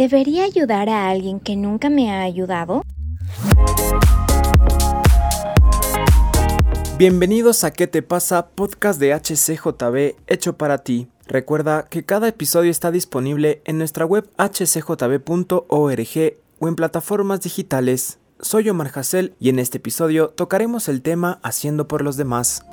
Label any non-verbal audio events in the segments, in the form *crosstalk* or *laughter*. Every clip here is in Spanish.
¿Debería ayudar a alguien que nunca me ha ayudado? Bienvenidos a ¿Qué te pasa? Podcast de HCJB hecho para ti. Recuerda que cada episodio está disponible en nuestra web hcjb.org o en plataformas digitales. Soy Omar Hassel y en este episodio tocaremos el tema Haciendo por los demás.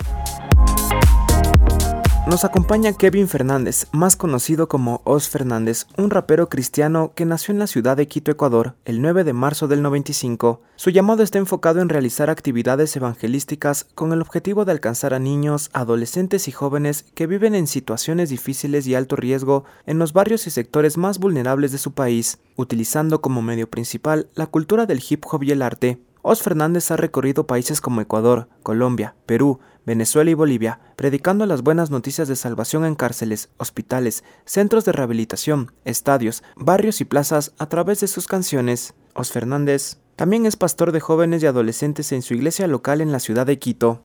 Nos acompaña Kevin Fernández, más conocido como Os Fernández, un rapero cristiano que nació en la ciudad de Quito, Ecuador, el 9 de marzo del 95. Su llamado está enfocado en realizar actividades evangelísticas con el objetivo de alcanzar a niños, adolescentes y jóvenes que viven en situaciones difíciles y alto riesgo en los barrios y sectores más vulnerables de su país, utilizando como medio principal la cultura del hip hop y el arte. Os Fernández ha recorrido países como Ecuador, Colombia, Perú, Venezuela y Bolivia, predicando las buenas noticias de salvación en cárceles, hospitales, centros de rehabilitación, estadios, barrios y plazas a través de sus canciones. Os Fernández también es pastor de jóvenes y adolescentes en su iglesia local en la ciudad de Quito.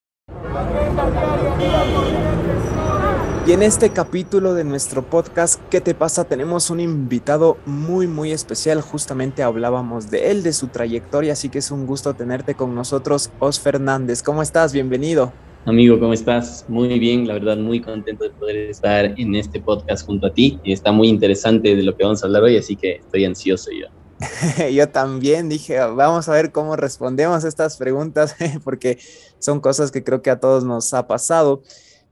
Y en este capítulo de nuestro podcast ¿Qué te pasa? tenemos un invitado muy muy especial. Justamente hablábamos de él, de su trayectoria, así que es un gusto tenerte con nosotros, Os Fernández. ¿Cómo estás? Bienvenido. Amigo, ¿cómo estás? Muy bien, la verdad, muy contento de poder estar en este podcast junto a ti. Está muy interesante de lo que vamos a hablar hoy, así que estoy ansioso yo. *laughs* yo también dije, vamos a ver cómo respondemos estas preguntas, *laughs* porque son cosas que creo que a todos nos ha pasado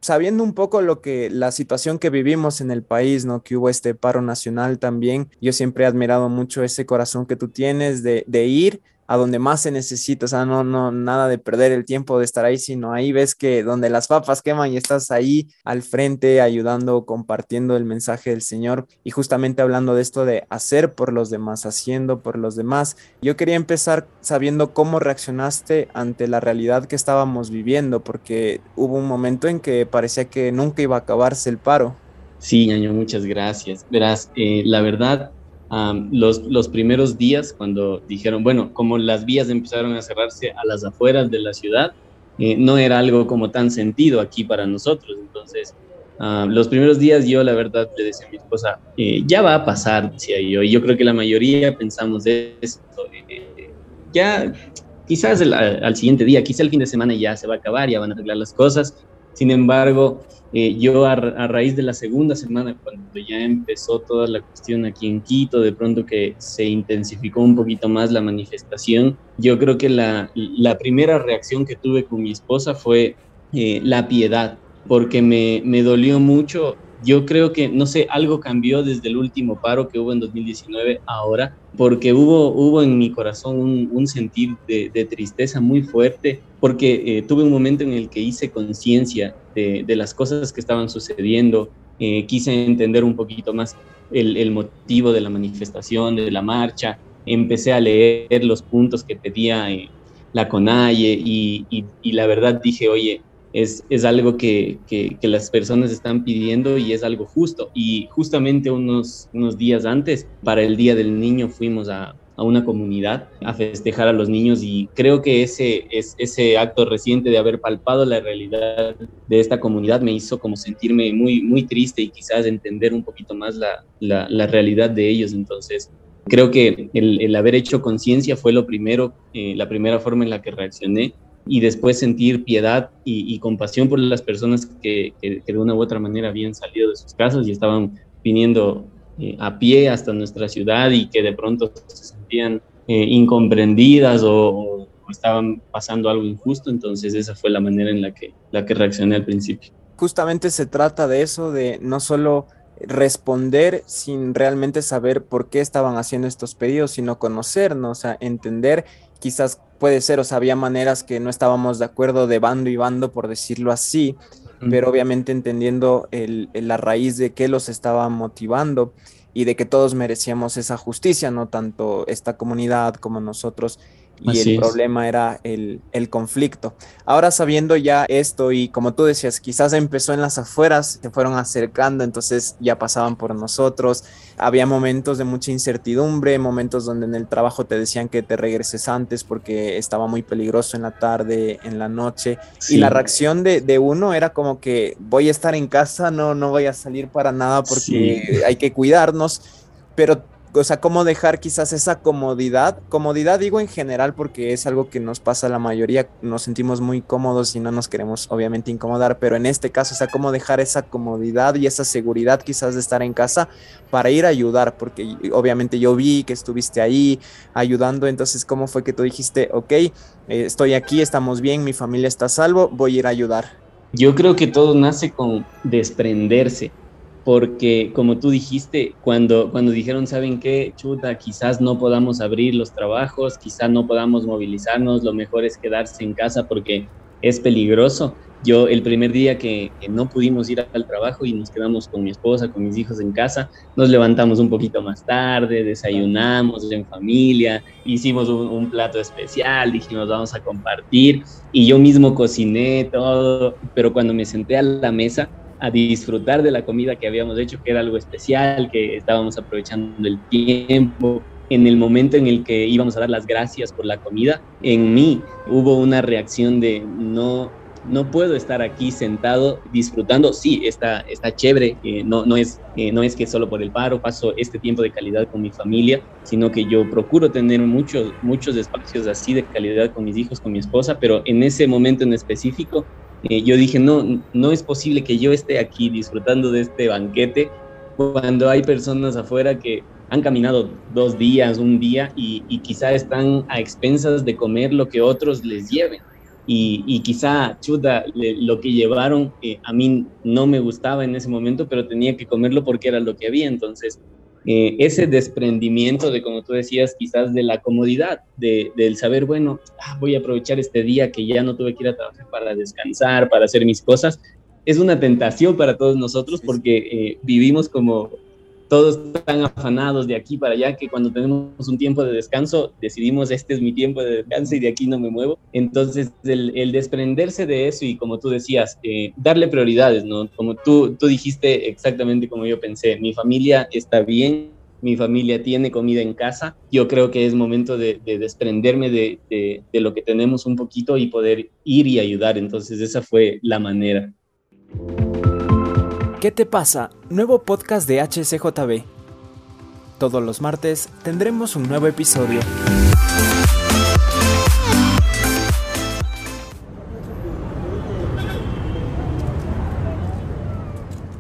sabiendo un poco lo que la situación que vivimos en el país, ¿no? Que hubo este paro nacional también. Yo siempre he admirado mucho ese corazón que tú tienes de ir a donde más se necesita, o sea, no, no, nada de perder el tiempo de estar ahí, sino ahí ves que donde las papas queman y estás ahí al frente ayudando, compartiendo el mensaje del Señor y justamente hablando de esto de hacer por los demás, haciendo por los demás. Yo quería empezar sabiendo cómo reaccionaste ante la realidad que estábamos viviendo, porque hubo un momento en que parecía que nunca iba a acabarse el paro. Sí, ñaño, muchas gracias. Verás, eh, la verdad, los, los primeros días cuando dijeron, bueno, como las vías empezaron a cerrarse a las afueras de la ciudad, eh, no era algo como tan sentido aquí para nosotros. Entonces, los primeros días yo la verdad le decía a mi esposa, eh, ya va a pasar, decía yo, y yo creo que la mayoría pensamos de eso. Eh, ya quizás al siguiente día, quizás el fin de semana ya se va a acabar, ya van a arreglar las cosas. Sin embargo, eh, yo a, raíz de la segunda semana, cuando ya empezó toda la cuestión aquí en Quito, de pronto que se intensificó un poquito más la manifestación, yo creo que la, la primera reacción que tuve con mi esposa fue eh, la piedad, porque me, me dolió mucho yo creo que, no sé, algo cambió desde el último paro que hubo en 2019 ahora, porque hubo, hubo en mi corazón un, sentir de, tristeza muy fuerte, porque eh, tuve un momento en el que hice conciencia de, las cosas que estaban sucediendo, eh, quise entender un poquito más el, motivo de la manifestación, de la marcha, empecé a leer los puntos que pedía eh, la CONAIE y, y la verdad dije, oye, es, es algo que, que, las personas están pidiendo y es algo justo. Y justamente unos, unos días antes, para el Día del Niño, fuimos a, a una comunidad a festejar a los niños y creo que ese, es, ese acto reciente de haber palpado la realidad de esta comunidad me hizo como sentirme muy, muy triste y quizás entender un poquito más la, la, la realidad de ellos. Entonces, creo que el, el haber hecho conciencia fue lo primero, eh, la primera forma en la que reaccioné y después sentir piedad y, compasión por las personas que, de una u otra manera habían salido de sus casas y estaban viniendo eh, a pie hasta nuestra ciudad y que de pronto se sentían eh, incomprendidas o, estaban pasando algo injusto. Entonces esa fue la manera en la que, la que reaccioné al principio. Justamente se trata de eso, de no solo responder sin realmente saber por qué estaban haciendo estos pedidos, sino conocernos, o sea, entender quizás puede ser, o sea, había maneras que no estábamos de acuerdo de bando y bando, por decirlo así, pero obviamente entendiendo la raíz de qué los estaba motivando y de que todos merecíamos esa justicia, no tanto esta comunidad como nosotros y el problema era el, conflicto. Ahora sabiendo ya esto y como tú decías, quizás empezó en las afueras, se fueron acercando, entonces ya pasaban por nosotros, había momentos de mucha incertidumbre, momentos donde en el trabajo te decían que te regreses antes porque estaba muy peligroso en la tarde, en la noche, y la reacción de, de, uno era como que voy a estar en casa, no, no voy a salir para nada porque hay que cuidarnos, pero o sea, cómo dejar quizás esa comodidad, comodidad digo en general porque es algo que nos pasa a la mayoría, nos sentimos muy cómodos y no nos queremos obviamente incomodar, pero en este caso, o sea, cómo dejar esa comodidad y esa seguridad quizás de estar en casa para ir a ayudar, porque obviamente yo vi que estuviste ahí ayudando, entonces, ¿cómo fue que tú dijiste, ok, eh, estoy aquí, estamos bien, mi familia está salvo, voy a ir a ayudar? Yo creo que todo nace con desprenderse porque como tú dijiste, cuando, cuando dijeron, ¿saben qué? Chuta, quizás no podamos abrir los trabajos, quizás no podamos movilizarnos, lo mejor es quedarse en casa porque es peligroso. Yo el primer día que, no pudimos ir al trabajo y nos quedamos con mi esposa, con mis hijos en casa, nos levantamos un poquito más tarde, desayunamos en familia, hicimos un, un plato especial, dijimos vamos a compartir y yo mismo cociné todo, pero cuando me senté a la mesa, a disfrutar de la comida que habíamos hecho, que era algo especial, que estábamos aprovechando el tiempo. En el momento en el que íbamos a dar las gracias por la comida, en mí hubo una reacción de no, no puedo estar aquí sentado disfrutando. Sí, está, está chévere, eh, no, no, es, eh, no es que solo por el paro paso este tiempo de calidad con mi familia, sino que yo procuro tener muchos, muchos espacios así de calidad con mis hijos, con mi esposa, pero en ese momento en específico eh, yo dije, no, no es posible que yo esté aquí disfrutando de este banquete cuando hay personas afuera que han caminado dos días, un día y, quizá están a expensas de comer lo que otros les lleven. Y, quizá, chuta, lo que llevaron eh, a mí no me gustaba en ese momento, pero tenía que comerlo porque era lo que había. Entonces, eh, ese desprendimiento de, como tú decías, quizás de la comodidad, de, del saber, bueno, ah, voy a aprovechar este día que ya no tuve que ir a trabajar para descansar, para hacer mis cosas, es una tentación para todos nosotros porque eh, vivimos como todos tan afanados de aquí para allá que cuando tenemos un tiempo de descanso decidimos este es mi tiempo de descanso y de aquí no me muevo. Entonces el, desprenderse de eso y como tú decías, eh, darle prioridades, ¿no? Como tú, tú dijiste exactamente como yo pensé, mi familia está bien, mi familia tiene comida en casa, yo creo que es momento de, desprenderme de, de lo que tenemos un poquito y poder ir y ayudar. Entonces esa fue la manera. ¿Qué te pasa? Nuevo podcast de HCJB. Todos los martes tendremos un nuevo episodio.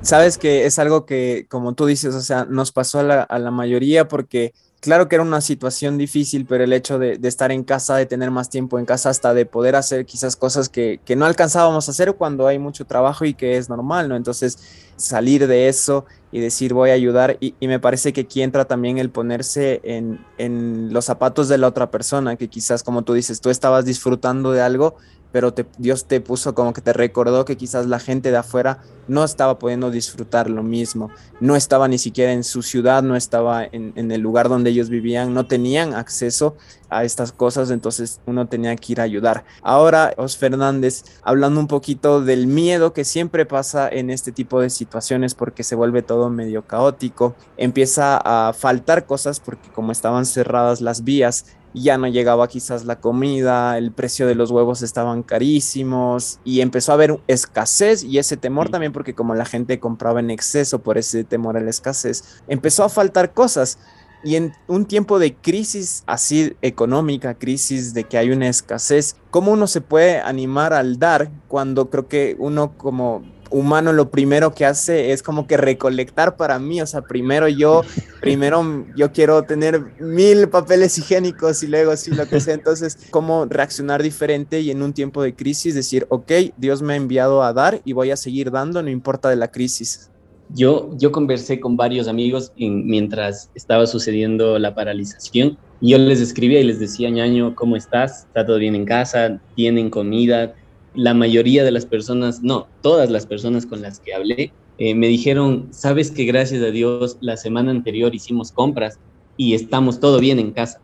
Sabes que es algo que, como tú dices, o sea, nos pasó a la, a la mayoría porque claro que era una situación difícil, pero el hecho de, estar en casa, de tener más tiempo en casa, hasta de poder hacer quizás cosas que, no alcanzábamos a hacer cuando hay mucho trabajo y que es normal, ¿no? Entonces, salir de eso y decir voy a ayudar, y, me parece que aquí entra también el ponerse en, en los zapatos de la otra persona, que quizás, como tú dices, tú estabas disfrutando de algo, pero Dios te puso como que te recordó que quizás la gente de afuera no estaba pudiendo disfrutar lo mismo, no estaba ni siquiera en su ciudad, no estaba en, el lugar donde ellos vivían, no tenían acceso a estas cosas, entonces uno tenía que ir a ayudar. Ahora, Os Fernández, hablando un poquito del miedo que siempre pasa en este tipo de situaciones porque se vuelve todo medio caótico, empieza a faltar cosas porque como estaban cerradas las vías, ya no llegaba quizás la comida, el precio de los huevos estaban carísimos y empezó a haber escasez y ese temor también porque como la gente compraba en exceso por ese temor a la escasez, empezó a faltar cosas. Y en un tiempo de crisis así económica, crisis de que hay una escasez, ¿cómo uno se puede animar al dar cuando creo que uno como humano lo primero que hace es como que recolectar para mí, o sea, primero yo, *laughs* primero yo quiero tener mil papeles higiénicos y luego sí lo que sea, entonces, cómo reaccionar diferente y en un tiempo de crisis decir, ok, Dios me ha enviado a dar y voy a seguir dando, no importa de la crisis. Yo, yo conversé con varios amigos mientras estaba sucediendo la paralización yo les escribía y les decía, ñaño, ¿cómo estás? ¿Está todo bien en casa? ¿Tienen comida? La mayoría de las personas, no, todas las personas con las que hablé, eh, me dijeron, sabes que gracias a Dios la semana anterior hicimos compras y estamos todo bien en casa.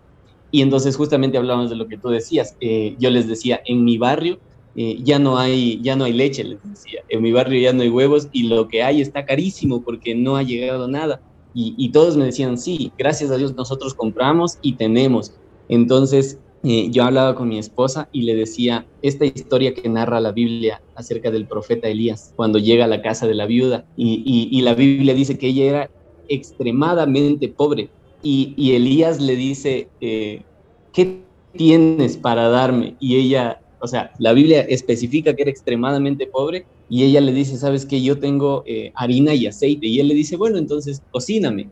Y entonces justamente hablamos de lo que tú decías. Eh, yo les decía, en mi barrio eh, ya, no hay, ya no hay leche, les decía. En mi barrio ya no hay huevos y lo que hay está carísimo porque no ha llegado nada. Y, y todos me decían, sí, gracias a Dios nosotros compramos y tenemos. Entonces, eh, yo hablaba con mi esposa y le decía esta historia que narra la Biblia acerca del profeta Elías, cuando llega a la casa de la viuda y, la Biblia dice que ella era extremadamente pobre y, Elías le dice, eh, ¿qué tienes para darme? Y ella, o sea, la Biblia especifica que era extremadamente pobre y ella le dice, sabes que yo tengo eh, harina y aceite. Y él le dice, bueno, entonces cocíname.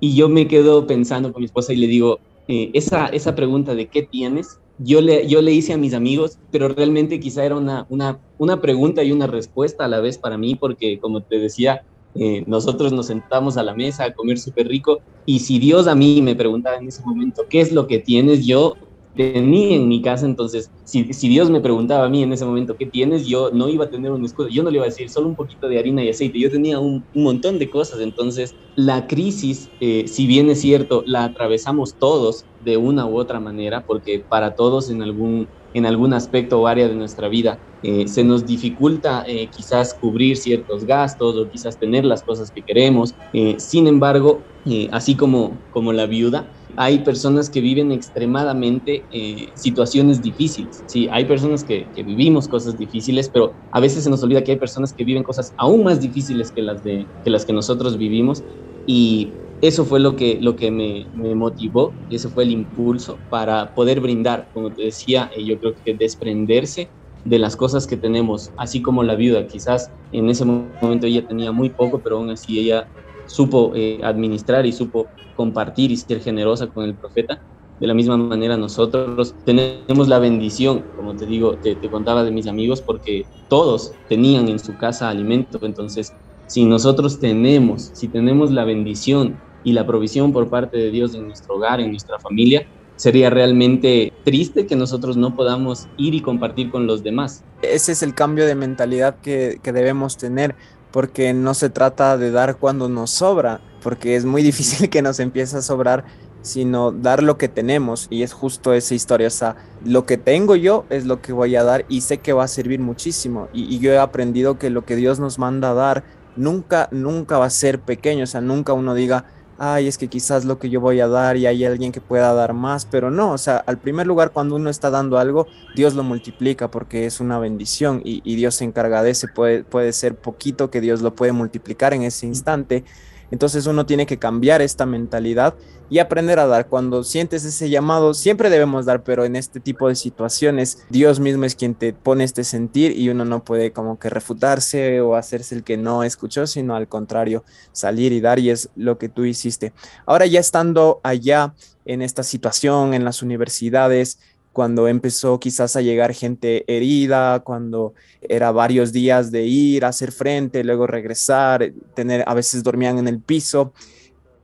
Y yo me quedo pensando con mi esposa y le digo, eh, esa, esa pregunta de qué tienes, yo le, yo le hice a mis amigos, pero realmente quizá era una, una, una pregunta y una respuesta a la vez para mí, porque como te decía, eh, nosotros nos sentamos a la mesa a comer súper rico y si Dios a mí me preguntaba en ese momento, ¿qué es lo que tienes? Yo tenía en mi casa, entonces si, si, Dios me preguntaba a mí en ese momento qué tienes, yo no iba a tener un escudo, yo no le iba a decir solo un poquito de harina y aceite, yo tenía un, un montón de cosas, entonces la crisis, eh, si bien es cierto, la atravesamos todos de una u otra manera, porque para todos en algún, en algún aspecto o área de nuestra vida eh, se nos dificulta eh, quizás cubrir ciertos gastos o quizás tener las cosas que queremos, sin embargo, así como, como la viuda, hay personas que viven extremadamente eh, situaciones difíciles. Sí, hay personas que, vivimos cosas difíciles, pero a veces se nos olvida que hay personas que viven cosas aún más difíciles que las, de, que, las que nosotros vivimos. Y eso fue lo que, lo que me, me motivó, ese fue el impulso para poder brindar, como te decía, eh, yo creo que desprenderse de las cosas que tenemos, así como la viuda, quizás en ese momento ella tenía muy poco, pero aún así ella supo eh, administrar y supo compartir y ser generosa con el profeta. De la misma manera nosotros tenemos la bendición, como te digo, te, te contaba de mis amigos, porque todos tenían en su casa alimento. Entonces, si nosotros tenemos, si tenemos la bendición y la provisión por parte de Dios en nuestro hogar, en nuestra familia, sería realmente triste que nosotros no podamos ir y compartir con los demás. Ese es el cambio de mentalidad que, que debemos tener porque no se trata de dar cuando nos sobra, porque es muy difícil que nos empiece a sobrar, sino dar lo que tenemos y es justo esa historia, o sea, lo que tengo yo es lo que voy a dar y sé que va a servir muchísimo y, yo he aprendido que lo que Dios nos manda a dar nunca, nunca va a ser pequeño, o sea, nunca uno diga, ay, es que quizás lo que yo voy a dar y hay alguien que pueda dar más, pero no, o sea, al primer lugar cuando uno está dando algo, Dios lo multiplica porque es una bendición y, Dios se encarga de ese, puede, puede ser poquito que Dios lo puede multiplicar en ese instante. Entonces uno tiene que cambiar esta mentalidad y aprender a dar. Cuando sientes ese llamado, siempre debemos dar, pero en este tipo de situaciones, Dios mismo es quien te pone este sentir y uno no puede como que refutarse o hacerse el que no escuchó, sino al contrario, salir y dar y es lo que tú hiciste. Ahora ya estando allá en esta situación, en las universidades, cuando empezó quizás a llegar gente herida, cuando era varios días de ir, hacer frente, luego regresar, tener, a veces dormían en el piso.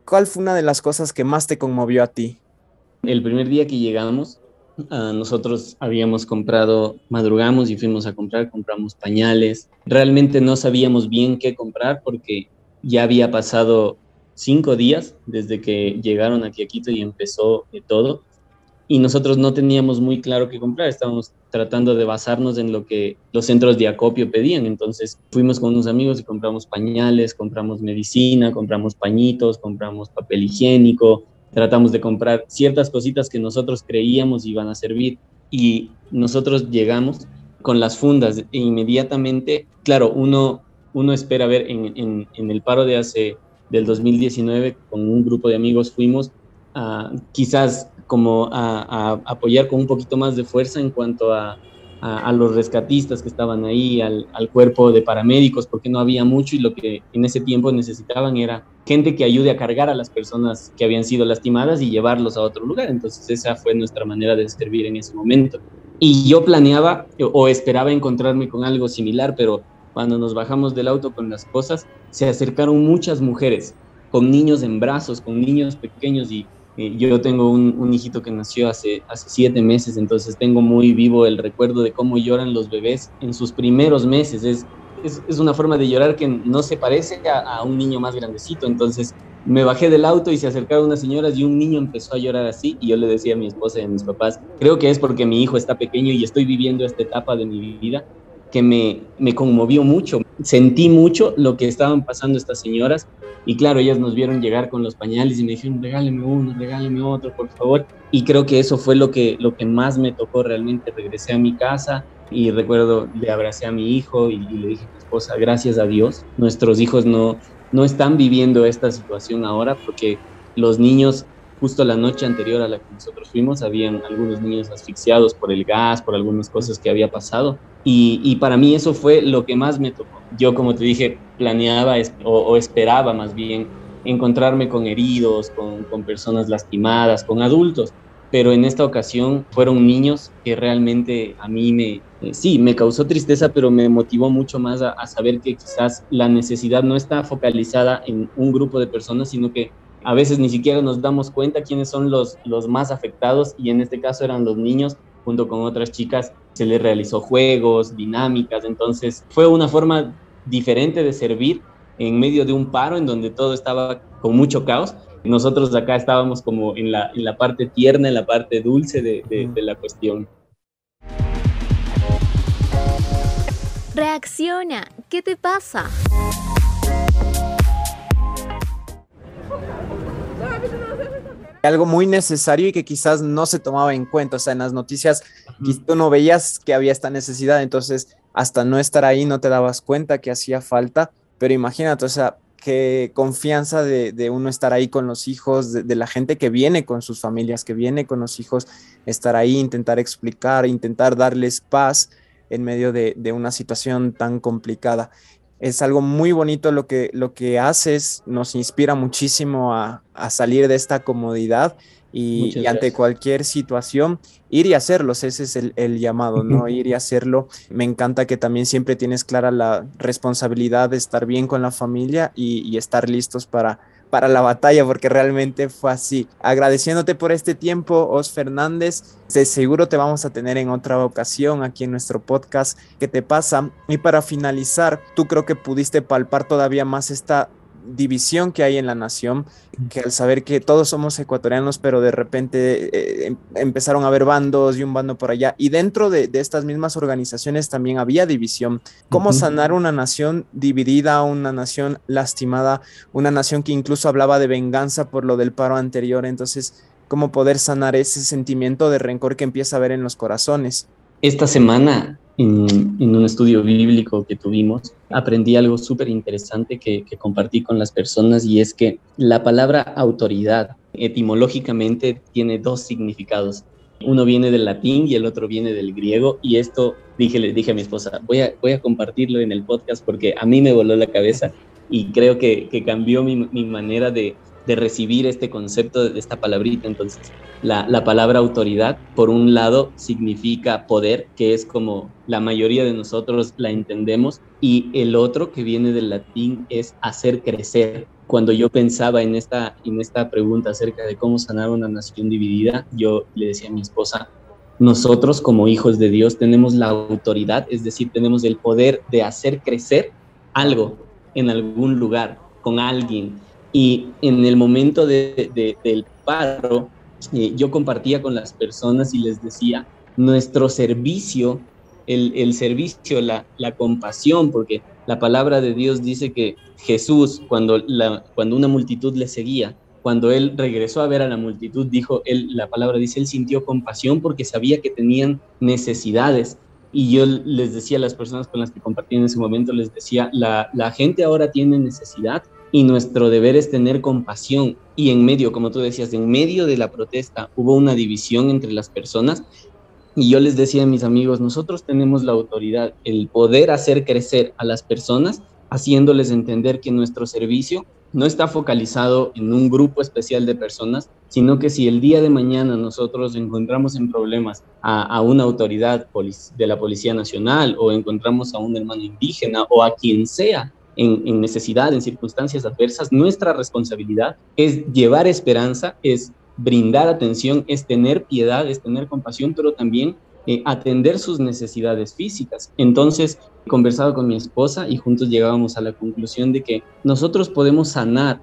¿Cuál fue una de las cosas que más te conmovió a ti? El primer día que llegamos, uh, nosotros habíamos comprado, madrugamos y fuimos a comprar, compramos pañales. Realmente no sabíamos bien qué comprar porque ya había pasado cinco días desde que llegaron aquí a Quito y empezó todo. Y nosotros no teníamos muy claro qué comprar, estábamos tratando de basarnos en lo que los centros de acopio pedían. Entonces fuimos con unos amigos y compramos pañales, compramos medicina, compramos pañitos, compramos papel higiénico, tratamos de comprar ciertas cositas que nosotros creíamos iban a servir. Y nosotros llegamos con las fundas e inmediatamente, claro, uno, uno espera ver en, en, el paro de hace del 2019 con un grupo de amigos fuimos a quizás como a, apoyar con un poquito más de fuerza en cuanto a, a los rescatistas que estaban ahí, al, al, cuerpo de paramédicos, porque no había mucho y lo que en ese tiempo necesitaban era gente que ayude a cargar a las personas que habían sido lastimadas y llevarlos a otro lugar. Entonces esa fue nuestra manera de servir en ese momento. Y yo planeaba o esperaba encontrarme con algo similar, pero cuando nos bajamos del auto con las cosas, se acercaron muchas mujeres con niños en brazos, con niños pequeños y eh, yo tengo un, hijito que nació hace, hace siete meses, entonces tengo muy vivo el recuerdo de cómo lloran los bebés en sus primeros meses. Es, es, una forma de llorar que no se parece a, un niño más grandecito. Entonces me bajé del auto y se acercaron unas señoras y un niño empezó a llorar así y yo le decía a mi esposa y a mis papás, creo que es porque mi hijo está pequeño y estoy viviendo esta etapa de mi vida que me, me conmovió mucho. Sentí mucho lo que estaban pasando estas señoras y claro, ellas nos vieron llegar con los pañales y me dijeron, regáleme uno, regáleme otro, por favor. Y creo que eso fue lo que, lo que más me tocó realmente. Regresé a mi casa y recuerdo, le abracé a mi hijo y, le dije a mi esposa, gracias a Dios, nuestros hijos no, no están viviendo esta situación ahora porque los niños justo la noche anterior a la que nosotros fuimos, habían algunos niños asfixiados por el gas, por algunas cosas que había pasado. Y, para mí eso fue lo que más me tocó. Yo, como te dije, planeaba o, esperaba más bien encontrarme con heridos, con, con personas lastimadas, con adultos pero en esta ocasión fueron niños que realmente a mí me, eh, sí, me causó tristeza, pero me motivó mucho más a, saber que quizás la necesidad no está focalizada en un grupo de personas, sino que a veces ni siquiera nos damos cuenta quiénes son los, los más afectados y en este caso eran los niños junto con otras chicas se les realizó juegos, dinámicas, entonces fue una forma diferente de servir en medio de un paro en donde todo estaba con mucho caos, nosotros acá estábamos como en la, en la parte tierna, en la parte dulce de, de, la cuestión. Reacciona, ¿qué te pasa? Algo muy necesario y que quizás no se tomaba en cuenta. O sea, en las noticias tú no veías que había esta necesidad, entonces hasta no estar ahí no te dabas cuenta que hacía falta. Pero imagínate, o sea, qué confianza de, uno estar ahí con los hijos, de, la gente que viene con sus familias, que viene con los hijos, estar ahí, intentar explicar, intentar darles paz en medio de, una situación tan complicada. Es algo muy bonito lo que, lo que haces, nos inspira muchísimo a, a salir de esta comodidad y, ante cualquier situación, ir y hacerlos, ese es el, llamado, ¿no? ir y hacerlo. Me encanta que también siempre tienes clara la responsabilidad de estar bien con la familia y, estar listos para, para la batalla, porque realmente fue así. Agradeciéndote por este tiempo, Os Fernández, de seguro te vamos a tener en otra ocasión aquí en nuestro podcast. ¿Qué te pasa? Y para finalizar, tú creo que pudiste palpar todavía más esta división que hay en la nación, que al saber que todos somos ecuatorianos, pero de repente eh, em, empezaron a haber bandos y un bando por allá, y dentro de, estas mismas organizaciones también había división. ¿Cómo sanar una nación dividida, una nación lastimada, una nación que incluso hablaba de venganza por lo del paro anterior? Entonces, ¿cómo poder sanar ese sentimiento de rencor que empieza a haber en los corazones? Esta semana en, un estudio bíblico que tuvimos, aprendí algo súper interesante que, que, compartí con las personas y es que la palabra autoridad etimológicamente tiene dos significados. Uno viene del latín y el otro viene del griego y esto dije, le dije a mi esposa, voy a, voy a compartirlo en el podcast porque a mí me voló la cabeza y creo que, que cambió mi, mi manera de, de recibir este concepto de esta palabrita. Entonces, la, la, palabra autoridad, por un lado, significa poder, que es como la mayoría de nosotros la entendemos, y el otro, que viene del latín, es hacer crecer. Cuando yo pensaba en esta, en esta pregunta acerca de cómo sanar una nación dividida, yo le decía a mi esposa, nosotros como hijos de Dios tenemos la autoridad, es decir, tenemos el poder de hacer crecer algo en algún lugar, con alguien, y en el momento de, del paro, eh, yo compartía con las personas y les decía, nuestro servicio, el, el servicio, la, la, compasión, porque la palabra de Dios dice que Jesús, cuando, la, cuando una multitud le seguía, cuando él regresó a ver a la multitud, dijo, él, la palabra dice, él sintió compasión porque sabía que tenían necesidades. Y yo les decía a las personas con las que compartí en ese momento, les decía, la, la gente ahora tiene necesidad y nuestro deber es tener compasión. Y en medio, como tú decías, en medio de la protesta hubo una división entre las personas. Y yo les decía a mis amigos, nosotros tenemos la autoridad, el poder hacer crecer a las personas, haciéndoles entender que nuestro servicio no está focalizado en un grupo especial de personas, sino que si el día de mañana nosotros encontramos en problemas a, una autoridad de la Policía Nacional o encontramos a un hermano indígena o a quien sea en, necesidad, en circunstancias adversas, nuestra responsabilidad es llevar esperanza, es brindar atención, es tener piedad, es tener compasión, pero también eh, atender sus necesidades físicas. Entonces, he conversado con mi esposa y juntos llegábamos a la conclusión de que nosotros podemos sanar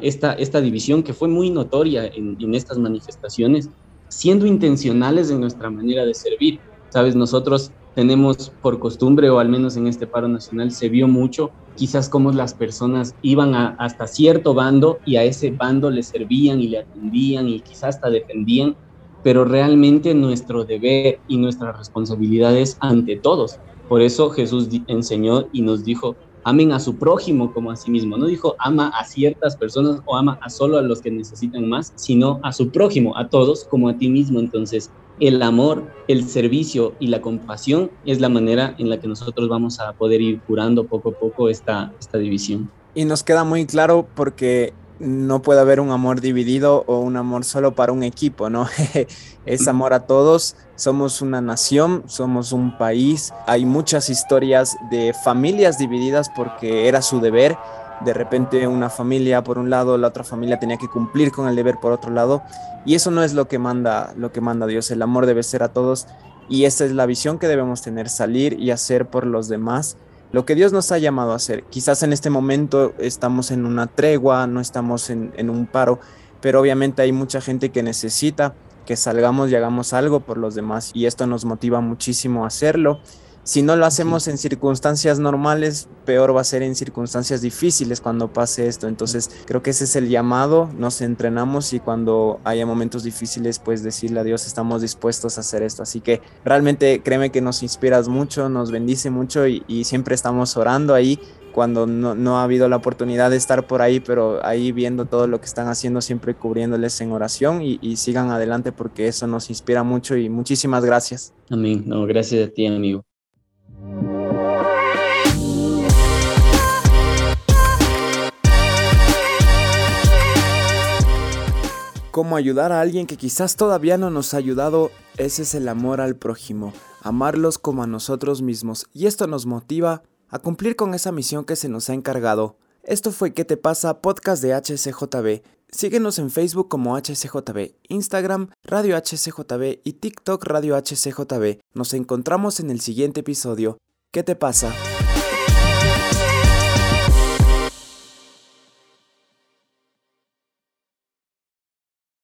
esta, esta división que fue muy notoria en, en estas manifestaciones, siendo intencionales en nuestra manera de servir. Sabes, nosotros tenemos por costumbre, o al menos en este paro nacional, se vio mucho quizás como las personas iban hasta cierto bando y a ese bando le servían y le atendían y quizás hasta defendían, pero realmente nuestro deber y nuestra responsabilidad es ante todos. Por eso Jesús enseñó y nos dijo, amen a su prójimo como a sí mismo. No dijo ama a ciertas personas o ama a solo a los que necesitan más, sino a su prójimo, a todos como a ti mismo. Entonces, el amor, el servicio y la compasión es la manera en la que nosotros vamos a poder ir curando poco a poco esta, esta división. Y nos queda muy claro porque no puede haber un amor dividido o un amor solo para un equipo, ¿no? *laughs* es amor a todos, somos una nación, somos un país, hay muchas historias de familias divididas porque era su deber, de repente una familia por un lado, la otra familia tenía que cumplir con el deber por otro lado, y eso no es lo que manda, lo que manda Dios, el amor debe ser a todos, y esa es la visión que debemos tener, salir y hacer por los demás lo que Dios nos ha llamado a hacer. Quizás en este momento estamos en una tregua, no estamos en, un paro, pero obviamente hay mucha gente que necesita que salgamos y hagamos algo por los demás y esto nos motiva muchísimo a hacerlo. Si no lo hacemos en circunstancias normales, peor va a ser en circunstancias difíciles cuando pase esto. Entonces creo que ese es el llamado, nos entrenamos y cuando haya momentos difíciles, pues decirle a Dios, estamos dispuestos a hacer esto. Así que realmente créeme que nos inspiras mucho, nos bendice mucho y, siempre estamos orando ahí cuando no, ha habido la oportunidad de estar por ahí, pero ahí viendo todo lo que están haciendo, siempre cubriéndoles en oración y, y sigan adelante porque eso nos inspira mucho y muchísimas gracias. Amén. No, gracias a ti, amigo. Cómo ayudar a alguien que quizás todavía no nos ha ayudado, ese es el amor al prójimo, amarlos como a nosotros mismos, y esto nos motiva a cumplir con esa misión que se nos ha encargado. Esto fue ¿Qué te pasa? Podcast de HCJB. Síguenos en Facebook como HCJB, Instagram Radio HCJB y TikTok Radio HCJB. Nos encontramos en el siguiente episodio. ¿Qué te pasa?